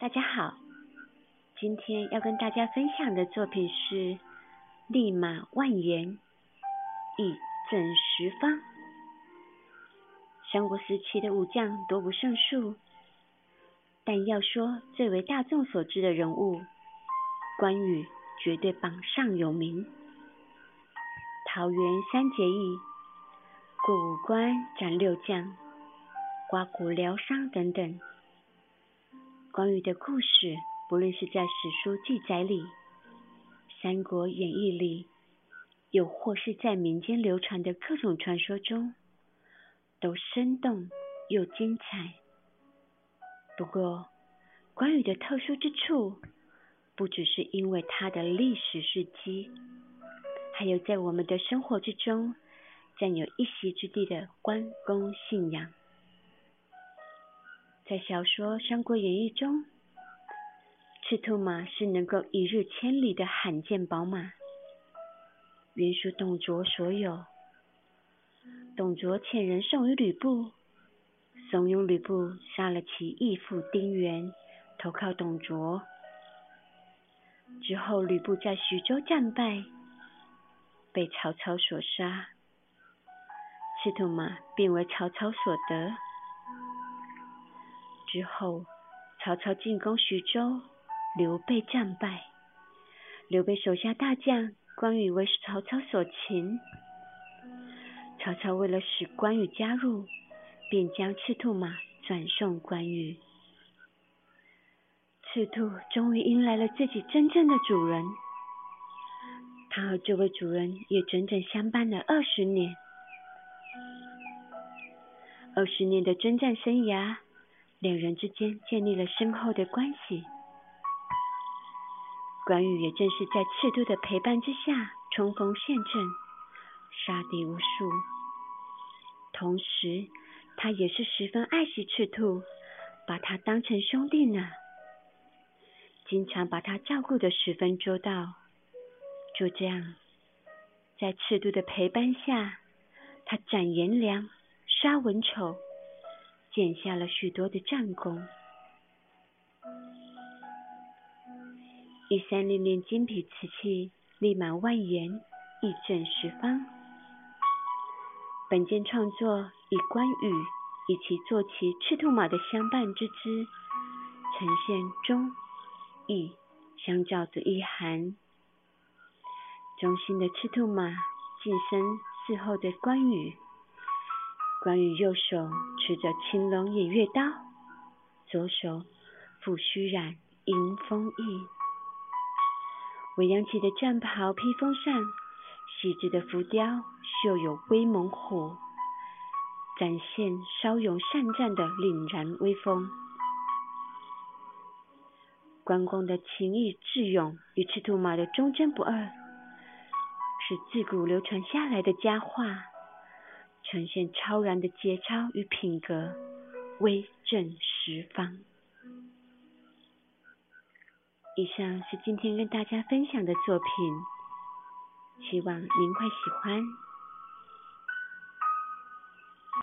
大家好，今天要跟大家分享的作品是《立马万言，义正十方》。三国时期的武将多不胜数，但要说最为大众所知的人物，关羽绝对榜上有名。桃园三结义，过五关斩六将，刮骨疗伤等等。关羽的故事，不论是在史书记载里，《三国演义》里，又或是在民间流传的各种传说中，都生动又精彩。不过，关羽的特殊之处，不只是因为他的历史事迹，还有在我们的生活之中占有一席之地的关公信仰。在小说《三国演义》中，赤兔马是能够一日千里的罕见宝马，原属董卓所有。董卓遣人送与吕布，怂恿吕布杀了其义父丁原，投靠董卓。之后，吕布在徐州战败，被曹操所杀，赤兔马便为曹操所得。之后，曹操进攻徐州，刘备战败。刘备手下大将关羽为曹操所擒。曹操为了使关羽加入，便将赤兔马转送关羽。赤兔终于迎来了自己真正的主人。他和这位主人也整整相伴了二十年。二十年的征战生涯。两人之间建立了深厚的关系。关羽也正是在赤兔的陪伴之下冲锋陷阵，杀敌无数。同时，他也是十分爱惜赤兔，把他当成兄弟呢，经常把他照顾的十分周到。就这样，在赤兔的陪伴下，他斩颜良，杀文丑。建下了许多的战功。一三零零精品瓷器，力满万言，义正十方。本件创作以关羽以其坐骑赤兔马的相伴之姿，呈现忠义相较之意涵。忠心的赤兔马，近身侍候的关羽。关羽右手持着青龙偃月刀，左手抚须髯迎风翼。未扬起的战袍披风上，细致的浮雕绣有威猛虎，展现骁勇善战的凛然威风。关公的情义智勇与赤兔马的忠贞不二，是自古流传下来的佳话。呈现超然的节操与品格，威震十方。以上是今天跟大家分享的作品，希望您会喜欢。